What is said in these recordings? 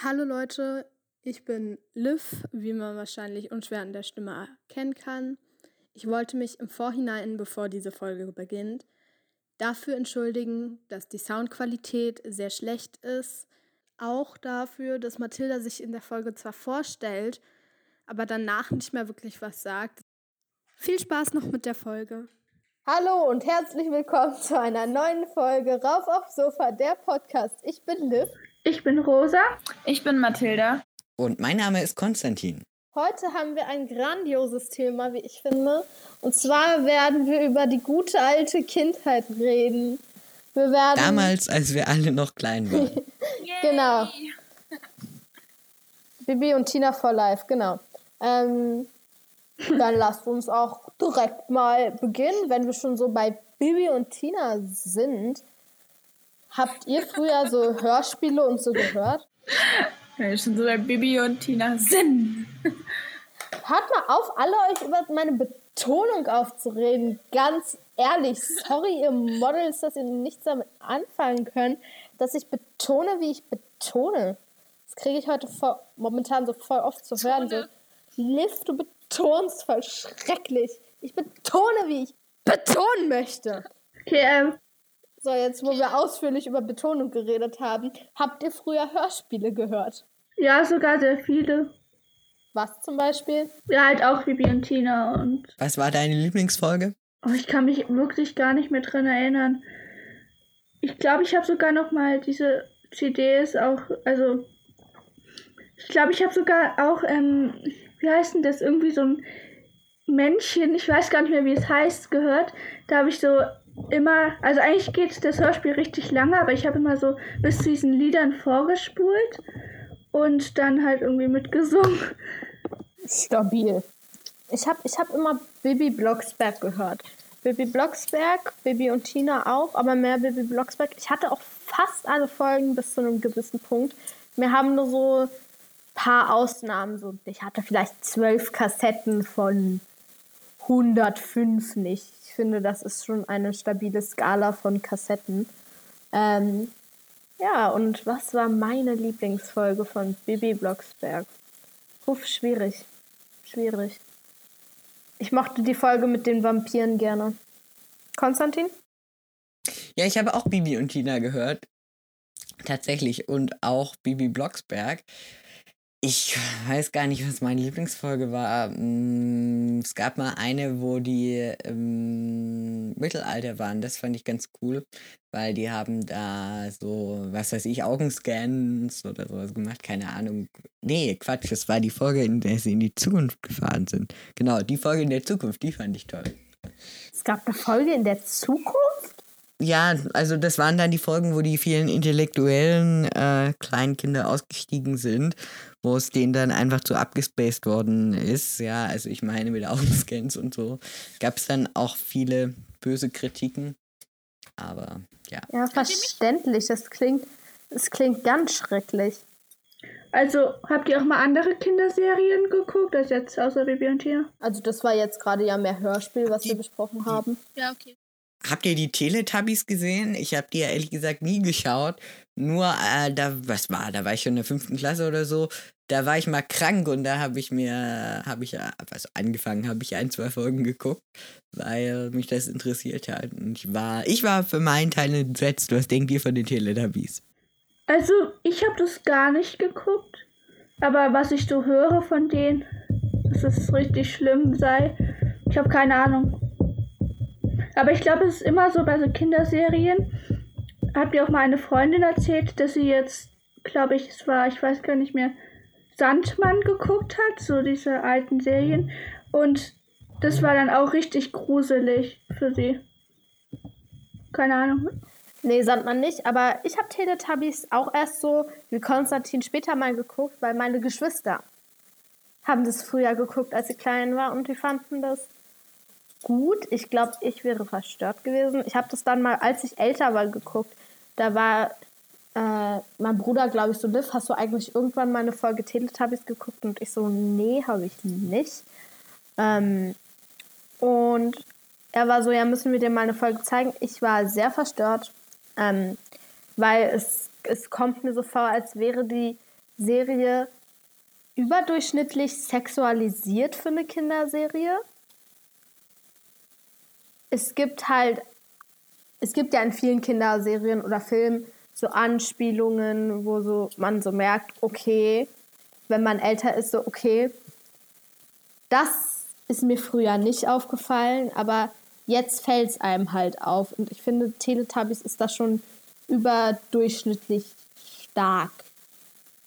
Hallo Leute, ich bin Liv, wie man wahrscheinlich unschwer an der Stimme erkennen kann. Ich wollte mich im Vorhinein, bevor diese Folge beginnt, dafür entschuldigen, dass die Soundqualität sehr schlecht ist. Auch dafür, dass Mathilda sich in der Folge zwar vorstellt, aber danach nicht mehr wirklich was sagt. Viel Spaß noch mit der Folge. Hallo und herzlich willkommen zu einer neuen Folge Rauf aufs Sofa, der Podcast. Ich bin Liv. Ich bin Rosa. Ich bin Mathilda. Und mein Name ist Konstantin. Heute haben wir ein grandioses Thema, wie ich finde. Und zwar werden wir über die gute alte Kindheit reden. Wir werden Damals, als wir alle noch klein waren. genau. Bibi und Tina for Life, genau. Ähm, dann lasst uns auch direkt mal beginnen, wenn wir schon so bei Bibi und Tina sind. Habt ihr früher so Hörspiele und so gehört? Ja, schon so bei Bibi und Tina sind. Hört mal auf, alle euch über meine Betonung aufzureden. Ganz ehrlich, sorry, ihr Models, dass ihr nichts damit anfangen könnt, dass ich betone, wie ich betone. Das kriege ich heute voll, momentan so voll oft zu hören. So, Liv, du betonst voll schrecklich. Ich betone, wie ich betonen möchte. Okay, ähm, so, jetzt, wo wir ausführlich über Betonung geredet haben, habt ihr früher Hörspiele gehört? Ja, sogar sehr viele. Was zum Beispiel? Ja, halt auch Bibi und Tina und. Was war deine Lieblingsfolge? Oh, ich kann mich wirklich gar nicht mehr dran erinnern. Ich glaube, ich habe sogar noch mal diese CDs auch, also ich glaube, ich habe sogar auch, ähm, wie heißt denn das, irgendwie so ein Männchen, ich weiß gar nicht mehr, wie es heißt, gehört. Da habe ich so immer, also eigentlich geht das Hörspiel richtig lange, aber ich habe immer so bis zu diesen Liedern vorgespult und dann halt irgendwie mitgesungen. Stabil. Ich habe ich hab immer Bibi Blocksberg gehört. Bibi Blocksberg, Bibi und Tina auch, aber mehr Bibi Blocksberg. Ich hatte auch fast alle Folgen bis zu einem gewissen Punkt. Wir haben nur so ein paar Ausnahmen. So, ich hatte vielleicht zwölf Kassetten von 105 nicht finde, das ist schon eine stabile Skala von Kassetten. Ähm, ja, und was war meine Lieblingsfolge von Bibi Blocksberg? Uff, schwierig. Schwierig. Ich mochte die Folge mit den Vampiren gerne. Konstantin? Ja, ich habe auch Bibi und Tina gehört. Tatsächlich. Und auch Bibi Blocksberg. Ich weiß gar nicht, was meine Lieblingsfolge war. Mm, es gab mal eine, wo die im Mittelalter waren. Das fand ich ganz cool, weil die haben da so, was weiß ich, Augenscans oder sowas gemacht. Keine Ahnung. Nee, Quatsch, das war die Folge, in der sie in die Zukunft gefahren sind. Genau, die Folge in der Zukunft, die fand ich toll. Es gab eine Folge in der Zukunft? Ja, also das waren dann die Folgen, wo die vielen intellektuellen äh, Kleinkinder ausgestiegen sind, wo es denen dann einfach zu abgespaced worden ist. Ja, also ich meine mit Augenscans und so. Gab es dann auch viele böse Kritiken. Aber ja. Ja, verständlich. Das klingt, das klingt ganz schrecklich. Also, habt ihr auch mal andere Kinderserien geguckt, als jetzt außer Bibi und Tina? Also, das war jetzt gerade ja mehr Hörspiel, was wir besprochen haben. Ja, okay. Habt ihr die Teletubbies gesehen? Ich habe die ja ehrlich gesagt nie geschaut. Nur, äh, da, was war, da war ich schon in der fünften Klasse oder so. Da war ich mal krank und da habe ich mir, habe ich, also angefangen, habe ich ein, zwei Folgen geguckt, weil mich das interessiert hat. Und ich war, ich war für meinen Teil entsetzt. Was denkt ihr von den Teletubbies? Also, ich habe das gar nicht geguckt. Aber was ich so höre von denen, dass es richtig schlimm sei, ich habe keine Ahnung. Aber ich glaube, es ist immer so bei so Kinderserien. Hat mir auch mal eine Freundin erzählt, dass sie jetzt, glaube ich, es war, ich weiß gar nicht mehr, Sandmann geguckt hat, so diese alten Serien. Und das war dann auch richtig gruselig für sie. Keine Ahnung. Nee, Sandmann nicht, aber ich habe Teletubbies auch erst so wie Konstantin später mal geguckt, weil meine Geschwister haben das früher geguckt, als sie klein war und die fanden das gut. Ich glaube, ich wäre verstört gewesen. Ich habe das dann mal, als ich älter war, geguckt. Da war äh, mein Bruder, glaube ich, so, Liv, hast du eigentlich irgendwann mal eine Folge Teletubbies geguckt? Und ich so, nee, habe ich nicht. Ähm, und er war so, ja, müssen wir dir mal eine Folge zeigen. Ich war sehr verstört, ähm, weil es, es kommt mir so vor, als wäre die Serie überdurchschnittlich sexualisiert für eine Kinderserie. Es gibt halt, es gibt ja in vielen Kinderserien oder Filmen so Anspielungen, wo so man so merkt, okay, wenn man älter ist, so okay, das ist mir früher nicht aufgefallen, aber jetzt fällt es einem halt auf. Und ich finde, Teletubbies ist da schon überdurchschnittlich stark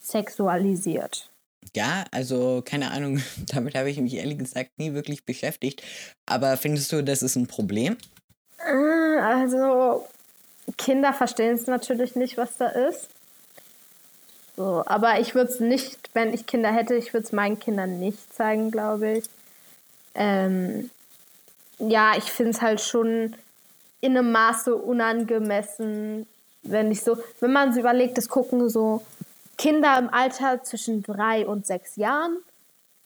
sexualisiert. Ja, also keine Ahnung, damit habe ich mich ehrlich gesagt nie wirklich beschäftigt. Aber findest du, das ist ein Problem? Äh, also, Kinder verstehen es natürlich nicht, was da ist. So, aber ich würde es nicht, wenn ich Kinder hätte, ich würde es meinen Kindern nicht zeigen, glaube ich. Ähm, ja, ich finde es halt schon in einem Maße unangemessen, wenn ich so, wenn man so überlegt, das gucken so Kinder im Alter zwischen drei und sechs Jahren,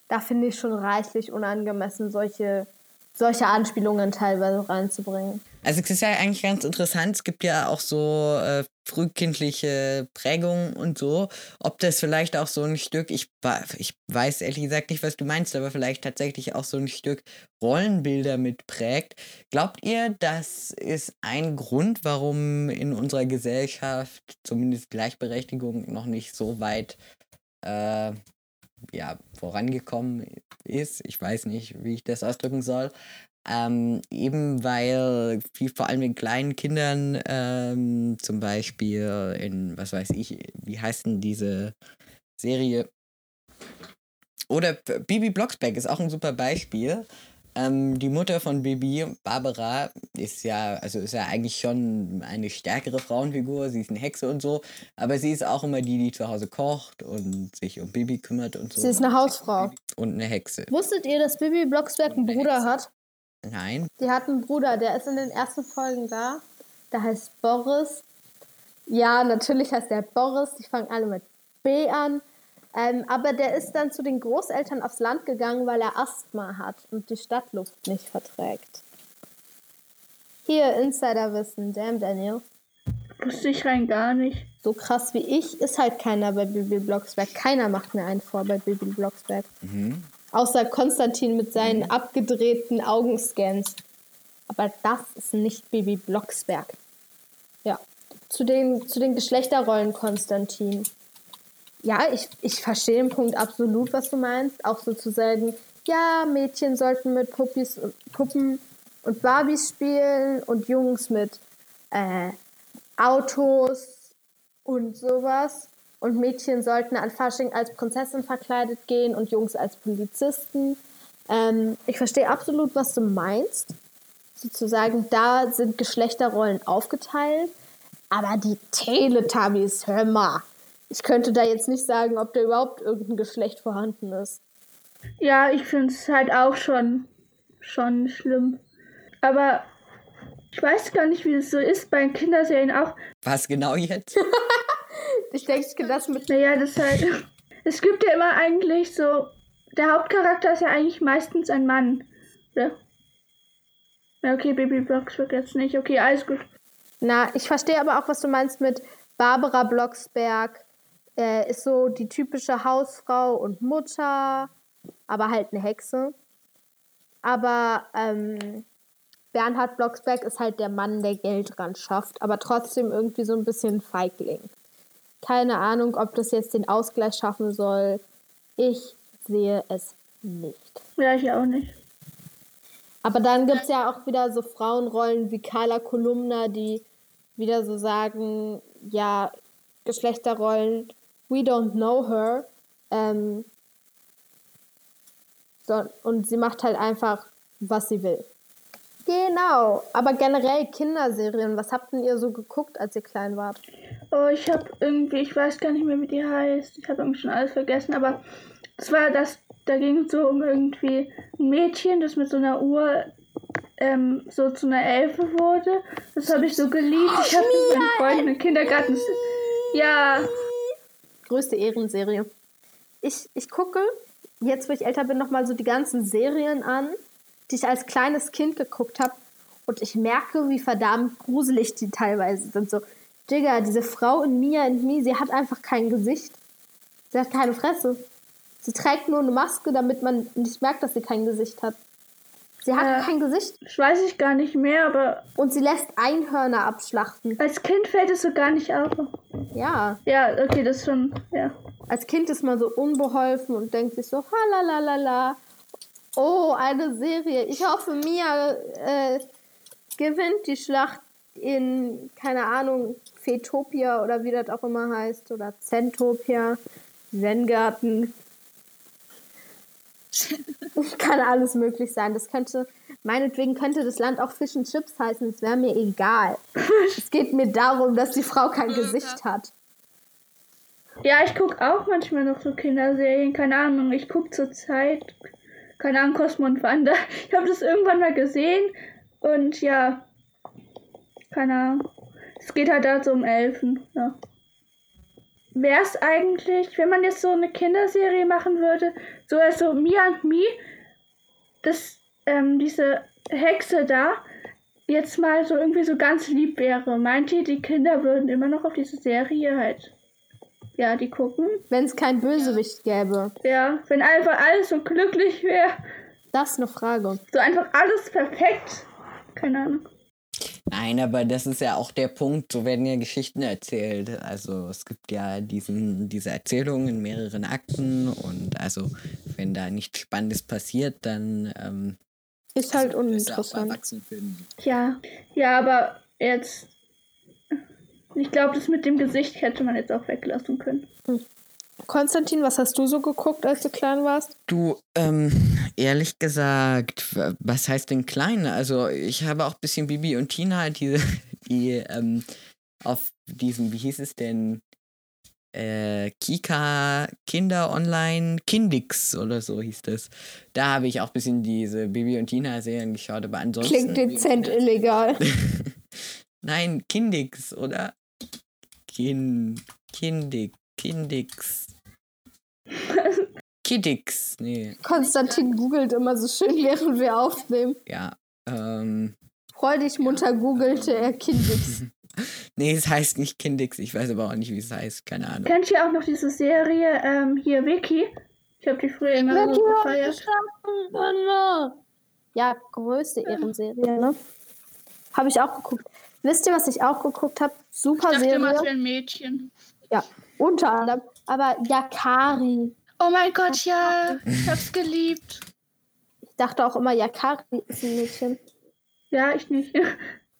da finde ich schon reichlich unangemessen, solche solche Anspielungen teilweise reinzubringen. Also es ist ja eigentlich ganz interessant. Es gibt ja auch so äh, frühkindliche Prägungen und so. Ob das vielleicht auch so ein Stück, ich, ich weiß ehrlich gesagt nicht, was du meinst, aber vielleicht tatsächlich auch so ein Stück Rollenbilder mitprägt. Glaubt ihr, das ist ein Grund, warum in unserer Gesellschaft zumindest Gleichberechtigung noch nicht so weit äh, ja, vorangekommen ist. Ich weiß nicht, wie ich das ausdrücken soll. Ähm, eben weil viel, vor allem in kleinen Kindern, ähm, zum Beispiel in, was weiß ich, wie heißt denn diese Serie? Oder Bibi Blocksberg ist auch ein super Beispiel. Ähm, die Mutter von Bibi, Barbara, ist ja, also ist ja eigentlich schon eine stärkere Frauenfigur. Sie ist eine Hexe und so. Aber sie ist auch immer die, die zu Hause kocht und sich um Bibi kümmert und so. Sie ist eine Hausfrau. Und eine Hexe. Wusstet ihr, dass Bibi Blocksberg einen Bruder hat? Nein. Die hat einen Bruder, der ist in den ersten Folgen da. Der heißt Boris. Ja, natürlich heißt der Boris. Die fangen alle mit B an. Ähm, aber der ist dann zu den Großeltern aufs Land gegangen, weil er Asthma hat und die Stadtluft nicht verträgt. Hier, Insiderwissen. Damn, Daniel. Wusste ich rein gar nicht. So krass wie ich ist halt keiner bei Bibi Blocksberg. Keiner macht mir einen vor bei Bibi Blocksberg. Mhm. Außer Konstantin mit seinen mhm. abgedrehten Augenscans. Aber das ist nicht Bibi Blocksberg. Ja. Zu den, zu den Geschlechterrollen, Konstantin. Ja, ich, ich verstehe den Punkt absolut, was du meinst. Auch sozusagen, ja, Mädchen sollten mit Puppis und Puppen und Barbies spielen und Jungs mit äh, Autos und sowas. Und Mädchen sollten an Fasching als Prinzessin verkleidet gehen und Jungs als Polizisten. Ähm, ich verstehe absolut, was du meinst. Sozusagen, da sind Geschlechterrollen aufgeteilt. Aber die Teletubbies, hör mal, ich könnte da jetzt nicht sagen, ob da überhaupt irgendein Geschlecht vorhanden ist. Ja, ich finde es halt auch schon, schon schlimm. Aber ich weiß gar nicht, wie es so ist bei Kinderserien auch. Was genau jetzt? ich denke, das mit. Naja, das halt. Es gibt ja immer eigentlich so. Der Hauptcharakter ist ja eigentlich meistens ein Mann. Ja. Ja, okay, Baby Blocksberg jetzt nicht. Okay, alles gut. Na, ich verstehe aber auch, was du meinst mit Barbara Blocksberg, äh, ist so die typische Hausfrau und Mutter, aber halt eine Hexe. Aber ähm, Bernhard Blocksberg ist halt der Mann, der Geld ran schafft, aber trotzdem irgendwie so ein bisschen Feigling. Keine Ahnung, ob das jetzt den Ausgleich schaffen soll. Ich sehe es nicht. Ja, ich auch nicht. Aber dann gibt es ja auch wieder so Frauenrollen wie Carla Kolumna, die wieder so sagen, ja, Geschlechterrollen We Don't Know Her. Ähm, so, und sie macht halt einfach, was sie will. Genau, aber generell Kinderserien, was habt denn ihr so geguckt, als ihr klein wart? Oh, ich hab irgendwie, ich weiß gar nicht mehr, wie die heißt. Ich habe irgendwie schon alles vergessen, aber es war das, da ging es so um irgendwie ein Mädchen, das mit so einer Uhr ähm, so zu einer Elfe wurde. Das habe ich so geliebt. Ich habe mit meinen Freunden im Kindergarten. Ja, größte Ehrenserie. Ich, ich gucke, jetzt wo ich älter bin, nochmal so die ganzen Serien an, die ich als kleines Kind geguckt habe. Und ich merke, wie verdammt gruselig die teilweise sind. So, Digga, diese Frau in Mia und Me, sie hat einfach kein Gesicht. Sie hat keine Fresse. Sie trägt nur eine Maske, damit man nicht merkt, dass sie kein Gesicht hat. Sie hat Ja. kein Gesicht Das weiß ich gar nicht mehr, aber und sie lässt Einhörner abschlachten. als Kind fällt es so gar nicht auf. Ja, Ja, okay, das ist schon, ja. als Kind ist man so unbeholfen und denkt sich so, halalala. Oh, eine Serie. Ich hoffe, Mia äh, gewinnt die Schlacht in, keine Ahnung, Fetopia oder wie das auch immer heißt. Oder Zentopia, Zen-Garten. Kann alles möglich sein. Das könnte, meinetwegen könnte das Land auch Fish and Chips heißen. Es wäre mir egal. es geht mir darum, dass die Frau kein Gesicht hat. Ja, ich gucke auch manchmal noch so Kinderserien, keine Ahnung. Ich gucke zur Zeit, keine Ahnung, Cosmo und Wanda. Ich habe das irgendwann mal gesehen und ja, keine Ahnung. Es geht halt da so um Elfen, ja. Wäre es eigentlich, wenn man jetzt so eine Kinderserie machen würde, so als so Mia und Me, dass ähm, diese Hexe da jetzt mal so irgendwie so ganz lieb wäre. Meint ihr, die Kinder würden immer noch auf diese Serie halt, ja, die gucken? Wenn es kein Bösewicht gäbe. Ja, wenn einfach alles so glücklich wäre, Das ist eine Frage. so einfach alles perfekt. Keine Ahnung. Nein, aber das ist ja auch der Punkt, so werden ja Geschichten erzählt. Also es gibt ja diesen, diese Erzählungen in mehreren Akten und also wenn da nichts Spannendes passiert, dann ähm, Ist halt auch bei uninteressant. Ja, ja, aber jetzt. Ich glaube, das mit dem Gesicht hätte man jetzt auch weglassen können. Konstantin, was hast du so geguckt, als du klein warst? Du, ähm, ehrlich gesagt, was heißt denn klein? Also ich habe auch ein bisschen Bibi und Tina, die, die ähm, auf diesem, wie hieß es denn, äh, Kika Kinder Online Kindix oder so hieß das. Da habe ich auch ein bisschen diese Bibi und Tina Serien geschaut, aber ansonsten. Klingt dezent illegal. Nein, Kindix, oder? Kin, Kindig, Kindix. Kiddix, nee, Konstantin googelt immer so schön, während wir aufnehmen. ja. Ähm, Freudig munter googelte er Kindix. nee, es heißt nicht Kindix, ich weiß aber auch nicht, wie es heißt, keine Ahnung. Kennt ihr auch noch diese Serie ähm, hier, Vicky? Ich habe die früher immer so gefeiert. Ja, größte Ehrenserie, ne? Habe ich auch geguckt. Wisst ihr, was ich auch geguckt habe? Super Ich dachte immer, Serie. wäre ein Mädchen. Ja, unter anderem. Aber Yakari. Oh mein Gott, ja. Ich hab's geliebt. Ich dachte auch immer, Yakari ist ein Mädchen. Ja, ich nicht.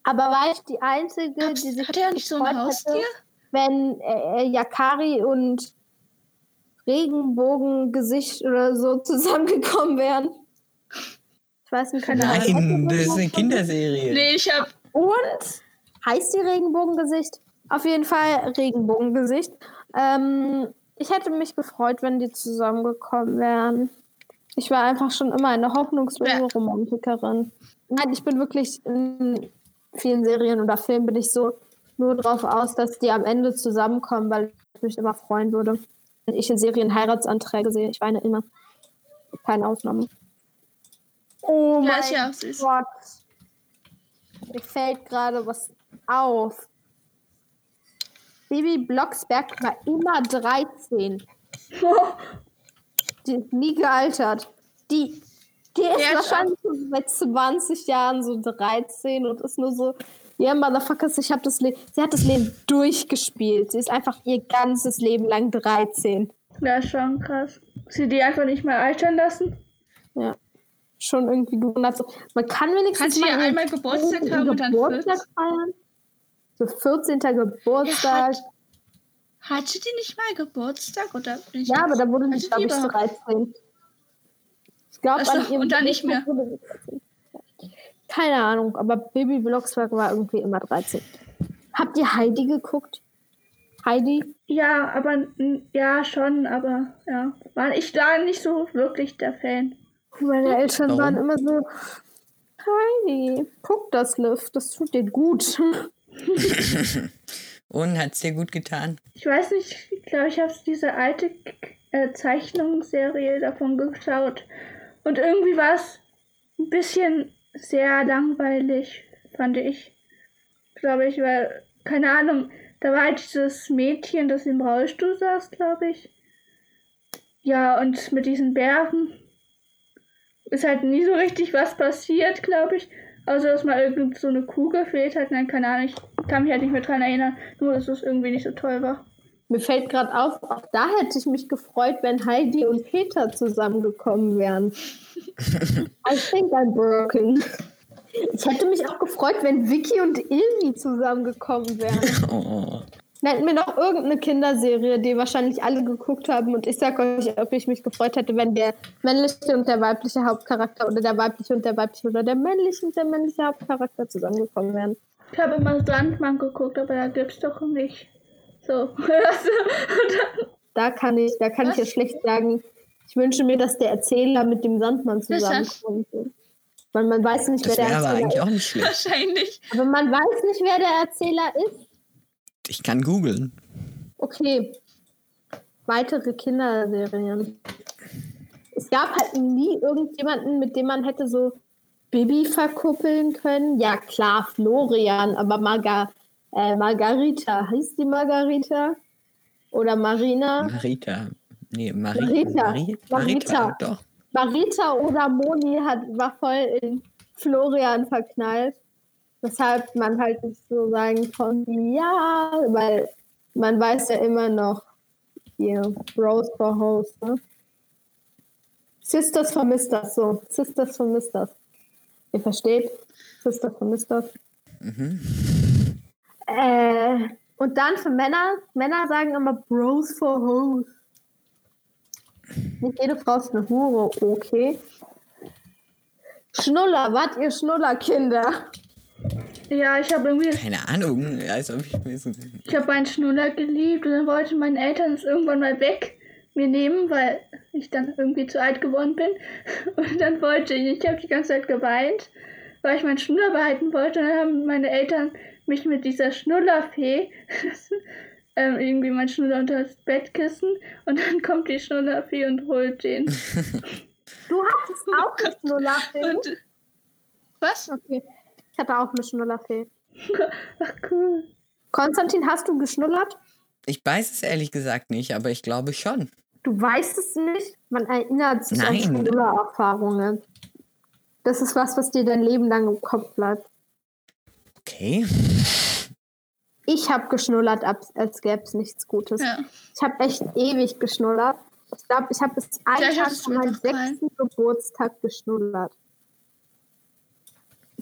Aber war ich die Einzige, die sich Hat er nicht so ein gefreut hätte, Haustier? wenn äh, äh, Yakari und Regenbogengesicht oder so zusammengekommen wären? Ich weiß nicht, keine Ahnung. Nein, das ist eine Kinderserie. Nee, ich hab. Und heißt die Regenbogengesicht? Auf jeden Fall Regenbogengesicht. Ähm, ich hätte mich gefreut, wenn die zusammengekommen wären. Ich war einfach schon immer eine hoffnungslose Ja. Romantikerin. Nein, ich bin wirklich in vielen Serien oder Filmen bin ich so nur drauf aus, dass die am Ende zusammenkommen, weil ich mich immer freuen würde. Wenn ich in Serien Heiratsanträge sehe, ich weine immer. Keine Ausnahme. Oh Ja, mein süß. Gott. Mir fällt gerade was auf. Baby Blocksberg war immer 13. Die ist nie gealtert. Die, die ist ist wahrscheinlich so seit 20 Jahren so 13 und ist nur so, ja, Motherfuckers, ich hab das Leben. Sie hat das Leben durchgespielt. Sie ist einfach ihr ganzes Leben lang 13. Ja, schon krass. Sie die einfach nicht mal altern lassen? Ja. Schon irgendwie gewundert. Man kann wenigstens Kannst du mal ja einmal Geburtstag haben und dann Geburtstag 14? feiern. So 14. Geburtstag. Ja, Hatte die nicht mal Geburtstag? Oder bin ich Ja, aber da wurde sie, glaube ich, überhaupt- 13. Ich glaube, an ihrem und dann nicht mehr. Geburtstag wurde sie 13. Keine Ahnung, aber Baby Blocksberg war irgendwie immer 13. Habt ihr Heidi geguckt? Heidi? Ja, aber ja, schon, aber ja. War ich da nicht so wirklich der Fan. Meine Eltern Warum? waren immer so, Heidi, guck das, Liv, das tut dir gut. Und hat's dir gut getan? Ich weiß nicht, ich glaube, ich habe diese alte äh, Zeichnungsserie davon geschaut. Und irgendwie war es ein bisschen sehr langweilig, fand ich. Glaube ich, weil, keine Ahnung, da war halt dieses Mädchen, das im Rollstuhl saß, glaube ich. ja, und mit diesen Bergen ist halt nie so richtig was passiert, glaube ich. Außer dass mal irgend so eine Kuh gefehlt hat. Nein, keine Ahnung, ich kann mich halt nicht mehr dran erinnern. Nur, dass es irgendwie nicht so toll war. Mir fällt gerade auf, auch da hätte ich mich gefreut, wenn Heidi und Peter zusammengekommen wären. I think I'm broken. Ich hätte mich auch gefreut, wenn Vicky und Ilmi zusammengekommen wären. Oh. Nennt mir noch irgendeine Kinderserie, die wahrscheinlich alle geguckt haben. Und ich sag euch, ob ich mich gefreut hätte, wenn der männliche und der weibliche Hauptcharakter oder der weibliche und der weibliche oder der männliche und der männliche Hauptcharakter zusammengekommen wären. Ich habe immer Sandmann geguckt, aber da gibt's doch nicht. So. Da kann ich, da kann ich ja schlecht sagen, ich wünsche mir, dass der Erzähler mit dem Sandmann ist das? zusammenkommt. Weil man weiß nicht, Das wer wäre der aber Erzähler eigentlich ist. auch nicht schlecht. Wahrscheinlich. Aber man weiß nicht, wer der Erzähler ist. Ich kann googeln. Okay. Weitere Kinderserien. Es gab halt nie irgendjemanden, mit dem man hätte so Bibi verkuppeln können. Ja, klar, Florian, aber Marga, äh, Margarita. Heißt die Margarita? Oder Marina? Marita. Nee, Mari Marita. Mari Marita. Marita. Doch. Marita oder Moni hat, war voll in Florian verknallt. Weshalb man halt nicht so sagen konnte, ja, weil man weiß ja immer noch, hier, Rose for Host, ne? Sisters vermisst das so. Sisters vermisst das. Ihr versteht? Sisters vermisst das. Äh, und dann für Männer, Männer sagen immer Bros for Hoes. Nicht jede Frau ist eine Hure, okay. Schnuller, wart ihr Schnullerkinder? Ja, ich habe irgendwie Keine Ahnung. Als ob ich mir so. Ich habe meinen Schnuller geliebt und dann wollten meine Eltern es irgendwann mal weg mir nehmen, weil ich dann irgendwie zu alt geworden bin. Und dann wollte ich, ich habe die ganze Zeit geweint, weil ich meinen Schnuller behalten wollte. Und dann haben meine Eltern mich mit dieser Schnullerfee ähm, irgendwie mein Schnuller unter das Bettkissen und dann kommt die Schnullerfee und holt den. Du hattest auch eine Schnullerfee. Und was? Okay. Ich hatte auch eine Schnullerfee. Ach cool. Konstantin, hast du geschnullert? Ich weiß es ehrlich gesagt nicht, aber ich glaube schon. Du weißt es nicht? Man erinnert sich an Nein. Schnullererfahrungen. Das ist was, was dir dein Leben lang im Kopf bleibt. Okay. Ich habe geschnullert, als gäbe es nichts Gutes. Ja. Ich habe echt ewig geschnullert. Ich glaube, ich habe bis einen Tag vor meinem sechsten Geburtstag geschnullert.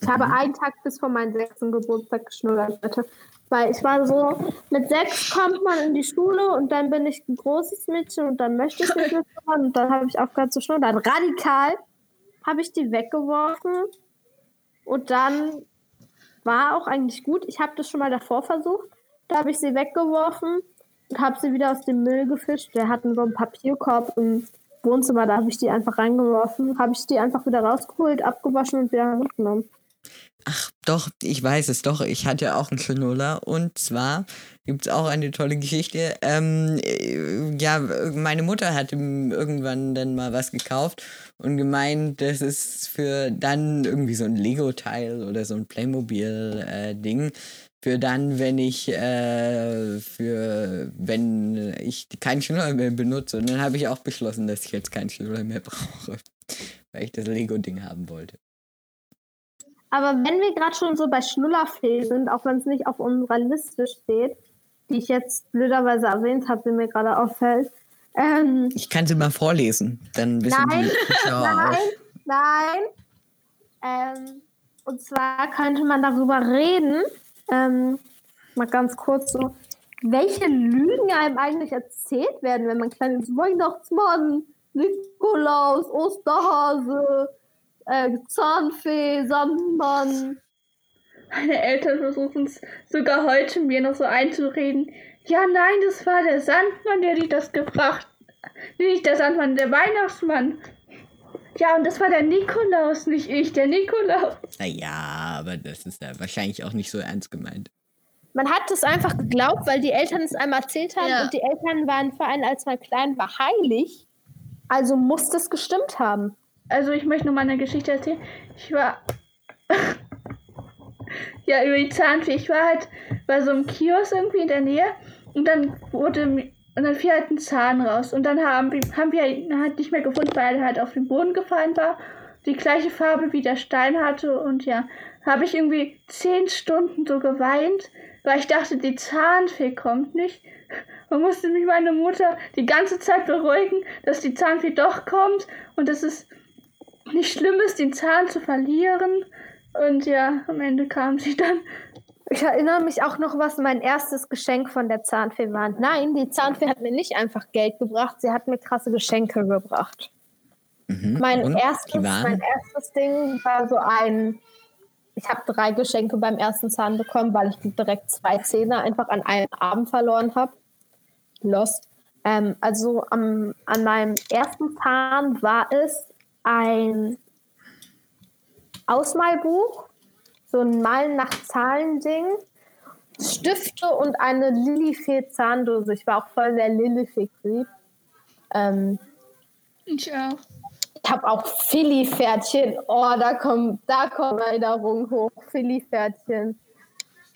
Ich habe einen Tag bis vor meinem sechsten Geburtstag geschnullert, Leute. Weil ich war so, mit sechs kommt man in die Schule und dann bin ich ein großes Mädchen und dann möchte ich nicht mehr schnullern und dann habe ich aufgehört zu schnullern. Radikal habe ich die weggeworfen und dann war auch eigentlich gut. Ich habe das schon mal davor versucht. Da habe ich sie weggeworfen und habe sie wieder aus dem Müll gefischt. Wir hatten so einen Papierkorb im Wohnzimmer, da habe ich die einfach reingeworfen. Habe ich die einfach wieder rausgeholt, abgewaschen und wieder mitgenommen. Ach, doch, ich weiß es doch. Ich hatte auch einen Schnuller. Und zwar gibt es auch eine tolle Geschichte. Ähm, äh, ja, meine Mutter hatte irgendwann dann mal was gekauft und gemeint, das ist für dann irgendwie so ein Lego-Teil oder so ein Playmobil-Ding. für dann, wenn ich äh, für wenn ich keinen Schnuller mehr benutze. Und dann habe ich auch beschlossen, dass ich jetzt keinen Schnuller mehr brauche, weil ich das Lego-Ding haben wollte. Aber wenn wir gerade schon so bei Schnullerfee sind, auch wenn es nicht auf unserer Liste steht, die ich jetzt blöderweise erwähnt habe, die mir gerade auffällt. Ähm, Ich kann sie mal vorlesen, dann wissen Nein, die nein, nein. Ähm, und zwar könnte man darüber reden, ähm, mal ganz kurz so, welche Lügen einem eigentlich erzählt werden, wenn man klein ist. Weihnachtsmann, Nikolaus, Osterhase, äh, Zahnfee, Sandmann. Meine Eltern versuchen es sogar heute mir noch so einzureden. Ja, nein, das war der Sandmann, der dir das gebracht. Nee, nicht der Sandmann, der Weihnachtsmann. Ja, und das war der Nikolaus, nicht ich, der Nikolaus. Naja, aber das ist ja wahrscheinlich auch nicht so ernst gemeint. Man hat es einfach geglaubt, weil die Eltern es einmal erzählt haben Ja. und die Eltern waren vor allem, als man klein war, heilig. Also muss das gestimmt haben. Also ich möchte noch mal eine Geschichte erzählen. Ich war ja über die Zahnfee. Ich war halt bei so einem Kiosk irgendwie in der Nähe und dann wurde und dann fiel halt ein Zahn raus. Und dann haben, haben wir ihn halt nicht mehr gefunden, weil er halt auf den Boden gefallen war. Die gleiche Farbe wie der Stein hatte. Und ja, habe ich irgendwie zehn Stunden so geweint, weil ich dachte, die Zahnfee kommt nicht. Und musste mich meine Mutter die ganze Zeit beruhigen, dass die Zahnfee doch kommt und dass es nicht schlimm ist, den Zahn zu verlieren. Und ja, am Ende kam sie dann. Ich erinnere mich auch noch, was mein erstes Geschenk von der Zahnfee war. Nein, die Zahnfee hat mir nicht einfach Geld gebracht, sie hat mir krasse Geschenke gebracht. Mhm. Mein, Und? erstes, mein erstes Ding war so ein. Ich habe drei Geschenke beim ersten Zahn bekommen, weil ich direkt zwei Zähne einfach an einem Abend verloren habe. Lost. Ähm, also am, an meinem ersten Zahn war es ein Ausmalbuch, so ein Malen nach Zahlen-Ding, Stifte und eine Lilifee-Zahndose. Ich war auch voll der Lilifee-Creep. Ähm, Ich auch. ich habe auch Philly-Pferdchen. Oh, da kommen, da kommen Erinnerungen hoch. Philly-Pferdchen.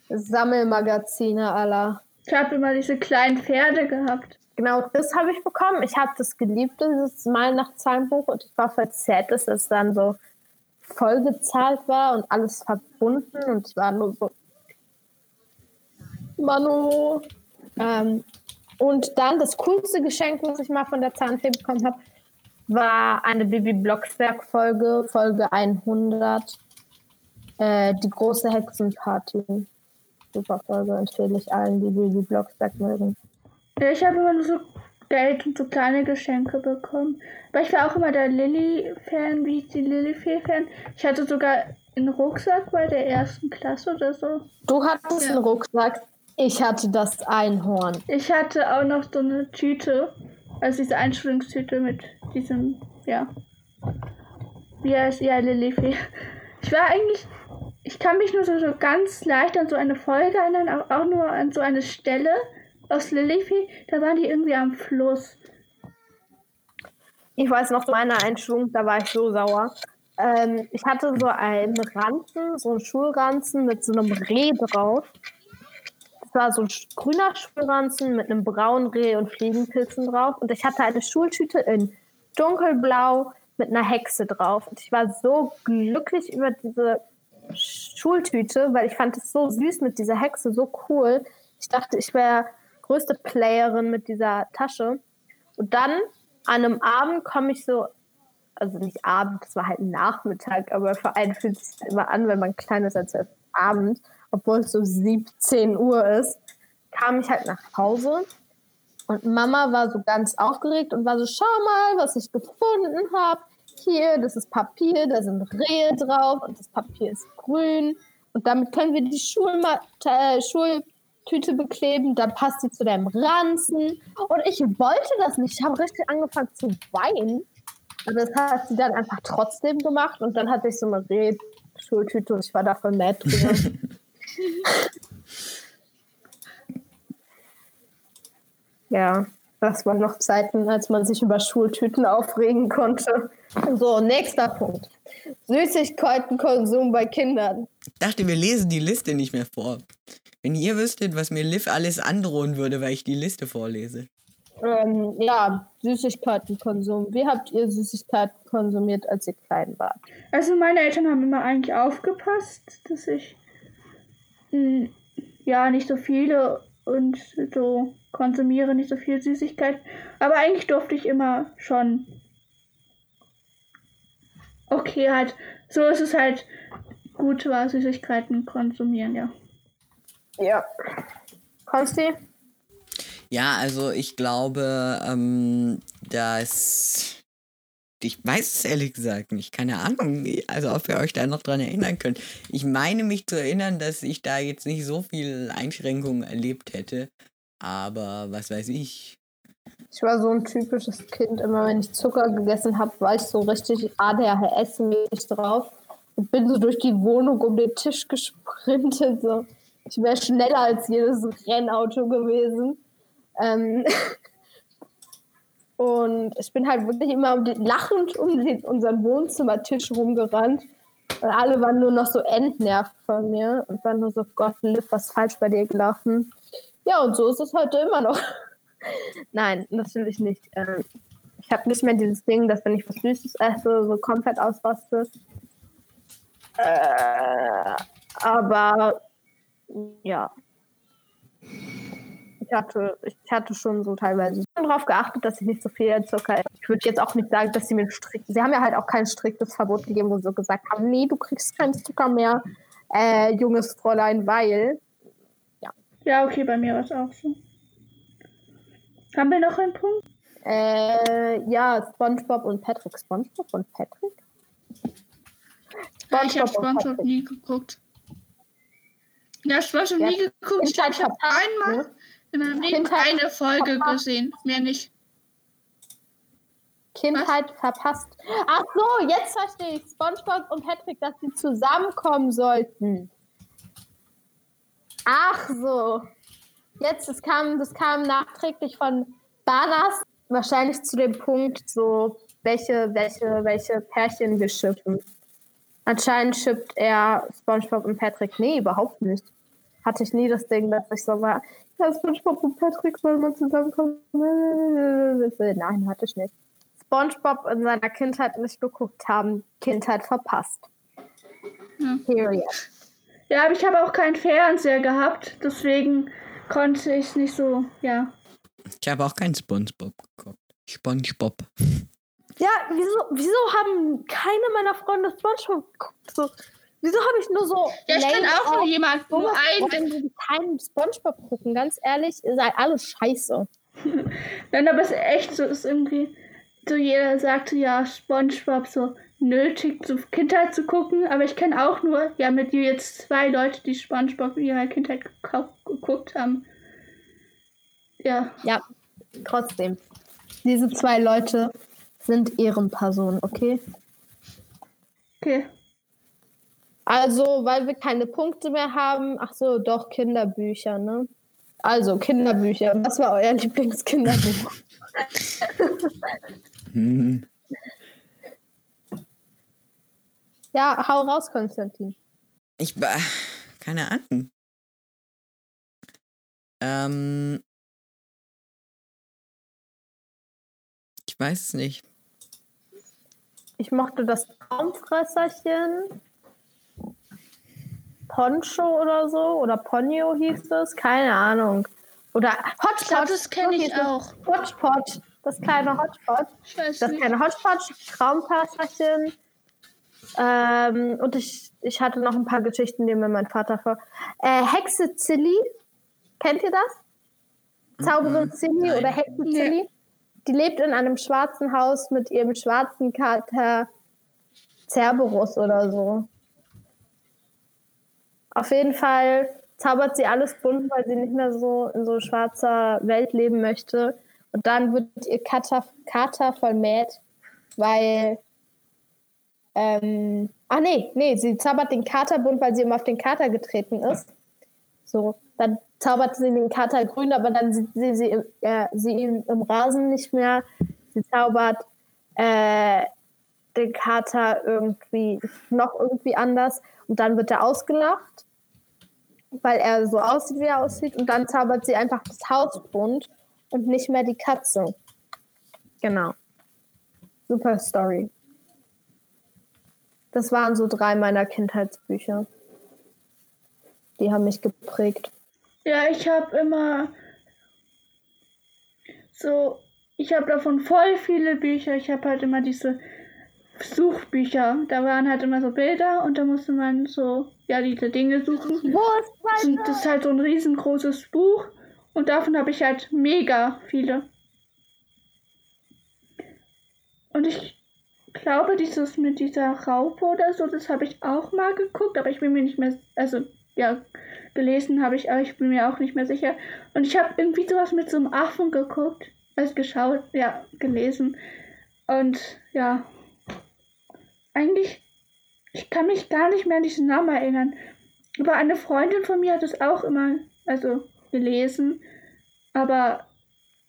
Sammelmagazine aller. Ich habe immer diese kleinen Pferde gehabt. Genau, das habe ich bekommen. Ich habe das geliebt, dieses Mal nach Zahlenbuch. Und ich war verzerrt, dass es dann so vollgezahlt war und alles verbunden. Und ich war nur so, Manu. Ähm, und dann das coolste Geschenk, was ich mal von der Zahnfee bekommen habe, war eine Bibi Blocksberg-Folge, Folge 100. Äh, die große Hexenparty. Super Folge, empfehle ich allen, die Bibi Blocksberg mögen. Ja, Ich habe immer nur so Geld und so kleine Geschenke bekommen. Aber ich war auch immer der Lilly-Fan, wie die Lilly-Fee-Fan. Ich hatte sogar einen Rucksack bei der ersten Klasse oder so. Du hattest Ja. einen Rucksack, ich hatte das Einhorn. Ich hatte auch noch so eine Tüte, also diese Einschulungstüte mit diesem, ja. Wie heißt ja Lilifee. Ich war eigentlich, ich kann mich nur so, so ganz leicht an so eine Folge erinnern, auch, auch nur an so eine Stelle aus Lilifee. Da waren die irgendwie am Fluss. Ich weiß noch, zu meiner Einschulung, da war ich so sauer. Ähm, ich hatte so einen Ranzen, so einen Schulranzen mit so einem Reh drauf. Das war so ein grüner Schulranzen mit einem braunen Reh und Fliegenpilzen drauf. Und ich hatte eine Schultüte in dunkelblau mit einer Hexe drauf. Und ich war so glücklich über diese Schultüte, weil ich fand es so süß mit dieser Hexe, so cool. Ich dachte, ich wäre größte Playerin mit dieser Tasche. Und dann an einem Abend komme ich so, also nicht Abend, das war halt Nachmittag, aber für einen fühlt es sich immer an, wenn man klein ist, als es Abend, obwohl es so 17 Uhr ist, kam ich halt nach Hause und Mama war so ganz aufgeregt und war so, schau mal, was ich gefunden habe. Hier, das ist Papier, da sind Rehe drauf und das Papier ist grün. Und damit können wir die Schulma äh, Schultüte bekleben, dann passt sie zu deinem Ranzen. Und ich wollte das nicht. Ich habe richtig angefangen zu weinen. Aber das hat sie dann einfach trotzdem gemacht und dann hatte ich so eine Reh-Schultüte und ich war davon mad drüber. ja, das waren noch Zeiten, als man sich über Schultüten aufregen konnte. So, nächster Punkt. Süßigkeitenkonsum bei Kindern. Ich dachte, wir lesen die Liste nicht mehr vor. Wenn ihr wüsstet, was mir Liv alles androhen würde, weil ich die Liste vorlese. Ähm, ja, Süßigkeitenkonsum. Wie habt ihr Süßigkeiten konsumiert, als ihr klein wart? Also meine Eltern haben immer eigentlich aufgepasst, dass ich mh, ja nicht so viele und so konsumiere nicht so viel Süßigkeit. Aber eigentlich durfte ich immer schon. Okay, halt. So ist es halt gut war, Süßigkeiten konsumieren, ja. Ja. Konsti? Ja, also ich glaube, ähm, dass. Ich weiß es ehrlich gesagt nicht. Keine Ahnung. Also, ob ihr euch da noch dran erinnern könnt. Ich meine mich zu erinnern, dass ich da jetzt nicht so viel Einschränkungen erlebt hätte. Aber was weiß ich. Ich war so ein typisches Kind. Immer wenn ich Zucker gegessen habe, war ich so richtig ADHS-mäßig drauf und bin so durch die Wohnung um den Tisch gesprintet. So. Ich wäre schneller als jedes Rennauto gewesen. Ähm und ich bin halt wirklich immer um den, lachend um den, unseren Wohnzimmertisch rumgerannt. Und alle waren nur noch so entnervt von mir und waren nur so, Gott, Liv, was falsch bei dir gelaufen? Ja, und so ist es heute immer noch. Nein, natürlich nicht. Ähm, ich habe nicht mehr dieses Ding, dass wenn ich was Süßes esse, so komplett ausraste. Äh, aber ja. Ich hatte, ich hatte schon so teilweise darauf geachtet, dass ich nicht so viel Zucker esse. Ich würde jetzt auch nicht sagen, dass sie mir strikt. Sie haben ja halt auch kein striktes Verbot gegeben, wo sie so gesagt haben, nee, du kriegst keinen Zucker mehr, äh, junges Fräulein, weil. Ja, okay, bei mir war es auch so. Haben wir noch einen Punkt? Äh, ja, SpongeBob und Patrick. SpongeBob und Patrick? Ja, ich habe SpongeBob nie geguckt. Ja, SpongeBob Ja, nie geguckt. Ich habe einmal ne? in meinem Leben Kindheit eine Folge verpasst. gesehen. Mehr nicht. Kindheit verpasst. Ach so, jetzt verstehe ich. SpongeBob und Patrick, dass sie zusammenkommen sollten. Ach so. Jetzt, das kam, das kam nachträglich von Banas, wahrscheinlich zu dem Punkt, so, welche, welche, welche Pärchen wir schippen. Anscheinend schippt er SpongeBob und Patrick. Nee, überhaupt nicht. Hatte ich nie das Ding, dass ich so war, ja, SpongeBob und Patrick sollen mal zusammenkommen. Nein, hatte ich nicht. SpongeBob in seiner Kindheit nicht geguckt haben, Kindheit verpasst. Hm. Period. Ja, aber ich habe auch keinen Fernseher gehabt, deswegen konnte ich nicht so, ja. Ich habe auch keinen SpongeBob geguckt. SpongeBob. Ja, wieso, wieso haben keine meiner Freunde SpongeBob geguckt? So, wieso habe ich nur so. Ja, ich kenne auch nur jemanden, nur einen. Keinen SpongeBob gucken. Ganz ehrlich, ihr seid alle scheiße. Nein, aber es ist echt so, ist irgendwie, so jeder sagte ja, Spongebob so nötig, zur Kindheit zu gucken, aber ich kenne auch nur, ja, mit dir jetzt zwei Leute, die Spongebob in ihrer Kindheit geguckt haben. Ja, Ja, trotzdem. Diese zwei Leute sind Ehrenpersonen, okay? okay. Also, weil wir keine Punkte mehr haben. Ach so, doch, Kinderbücher, ne? Also, Kinderbücher. Was war euer Lieblingskinderbuch? Hm. ja, hau raus, Konstantin. Ich war. Keine Ahnung. Ähm. Ich weiß es nicht. Ich mochte das Traumfresserchen. Poncho oder so. Oder Ponyo hieß es. Keine Ahnung. Oder Hotspot. Das kenne ich auch. Hotspot. Das kleine Hotspot. Das kleine Hotspot, Traumpasserchen. Ähm, und ich, ich hatte noch ein paar Geschichten, die mir mein Vater vor. Äh, Hexe Zilli. Kennt ihr das? Zauberin Zilli nein. oder Hexe Nee. Die lebt in einem schwarzen Haus mit ihrem schwarzen Kater Cerberus oder so. Auf jeden Fall zaubert sie alles bunt, weil sie nicht mehr so in so schwarzer Welt leben möchte. Und dann wird ihr Kater, Kater vermäht, weil. Ähm, ah, nee, nee, sie zaubert den Kater bunt, weil sie immer auf den Kater getreten ist. So, dann zaubert sie den Kater grün, aber dann sieht sie, sie, äh, sie ihn im Rasen nicht mehr. Sie zaubert äh, den Kater irgendwie noch irgendwie anders und dann wird er ausgelacht, weil er so aussieht, wie er aussieht. Und dann zaubert sie einfach das Haus bunt und nicht mehr die Katze. Genau. Super Story. Das waren so drei meiner Kindheitsbücher. Die haben mich geprägt. Ja, ich habe immer so, ich habe davon voll viele Bücher. Ich habe halt immer diese Suchbücher. Da waren halt immer so Bilder und da musste man so, ja, diese Dinge suchen. Wo ist das ist halt so ein riesengroßes Buch und davon habe ich halt mega viele. Und ich glaube, dieses mit dieser Raupe oder so, das habe ich auch mal geguckt, aber ich bin mir nicht mehr, also ja, gelesen habe ich, aber ich bin mir auch nicht mehr sicher. Und ich habe irgendwie sowas mit so einem Affen geguckt, also geschaut, ja, gelesen. Und ja, eigentlich, ich kann mich gar nicht mehr an diesen Namen erinnern. Aber eine Freundin von mir hat es auch immer, also gelesen. Aber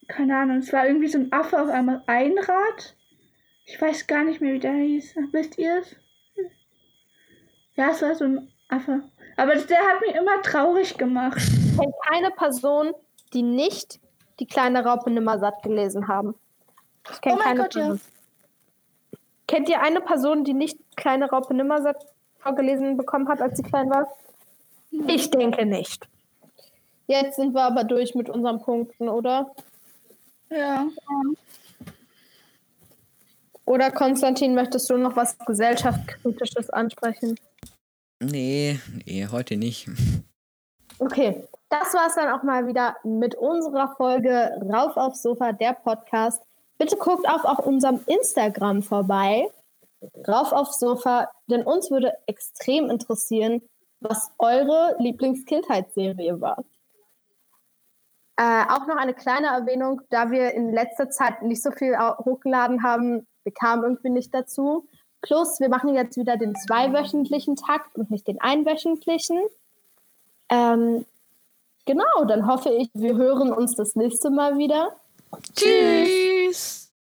keine Ahnung, es war irgendwie so ein Affe auf einem Einrad. Ich weiß gar nicht mehr, wie der hieß. Wisst ihr es? Ja, es war so ein Affe. Aber der hat mich immer traurig gemacht. Ich kenne keine Person, die nicht die kleine Raupe nimmersatt gelesen haben. Ich kenne Oh keine Gott, ja. Person. Kennt ihr eine Person, die nicht kleine Raupe nimmersatt vorgelesen bekommen hat, als sie klein war? Ich denke nicht. Jetzt sind wir aber durch mit unseren Punkten, oder? Ja. Oder Konstantin, möchtest du noch was gesellschaftskritisches ansprechen? Nee, nee, heute nicht. Okay, das war es dann auch mal wieder mit unserer Folge Rauf aufs Sofa, der Podcast. Bitte guckt auch auf unserem Instagram vorbei, Rauf aufs Sofa, denn uns würde extrem interessieren, was eure Lieblingskindheitsserie war. Äh, auch noch eine kleine Erwähnung, da wir in letzter Zeit nicht so viel hochgeladen haben, wir kamen irgendwie nicht dazu. Plus, wir machen jetzt wieder den zweiwöchentlichen Takt und nicht den einwöchentlichen. Ähm, genau, dann hoffe ich, wir hören uns das nächste Mal wieder. Tschüss.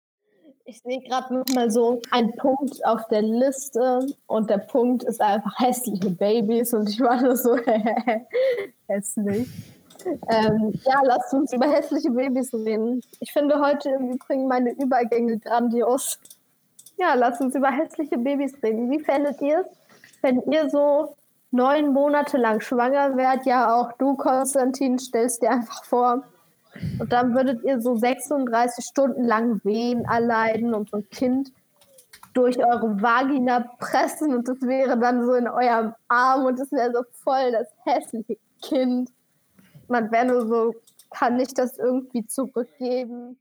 Ich sehe gerade noch mal so einen Punkt auf der Liste und der Punkt ist einfach hässliche Babys und ich war nur so hässlich. Ähm, ja, lasst uns über hässliche Babys reden. Ich finde heute im Übrigen meine Übergänge grandios. Ja, lasst uns über hässliche Babys reden. Wie fändet ihr es, wenn ihr so neun Monate lang schwanger wärt? Ja, auch du, Konstantin, stellst dir einfach vor. Und dann würdet ihr so 36 Stunden lang Wehen erleiden und so ein Kind durch eure Vagina pressen und das wäre dann so in eurem Arm und das wäre so voll das hässliche Kind. Man wäre nur so, kann ich das irgendwie zurückgeben?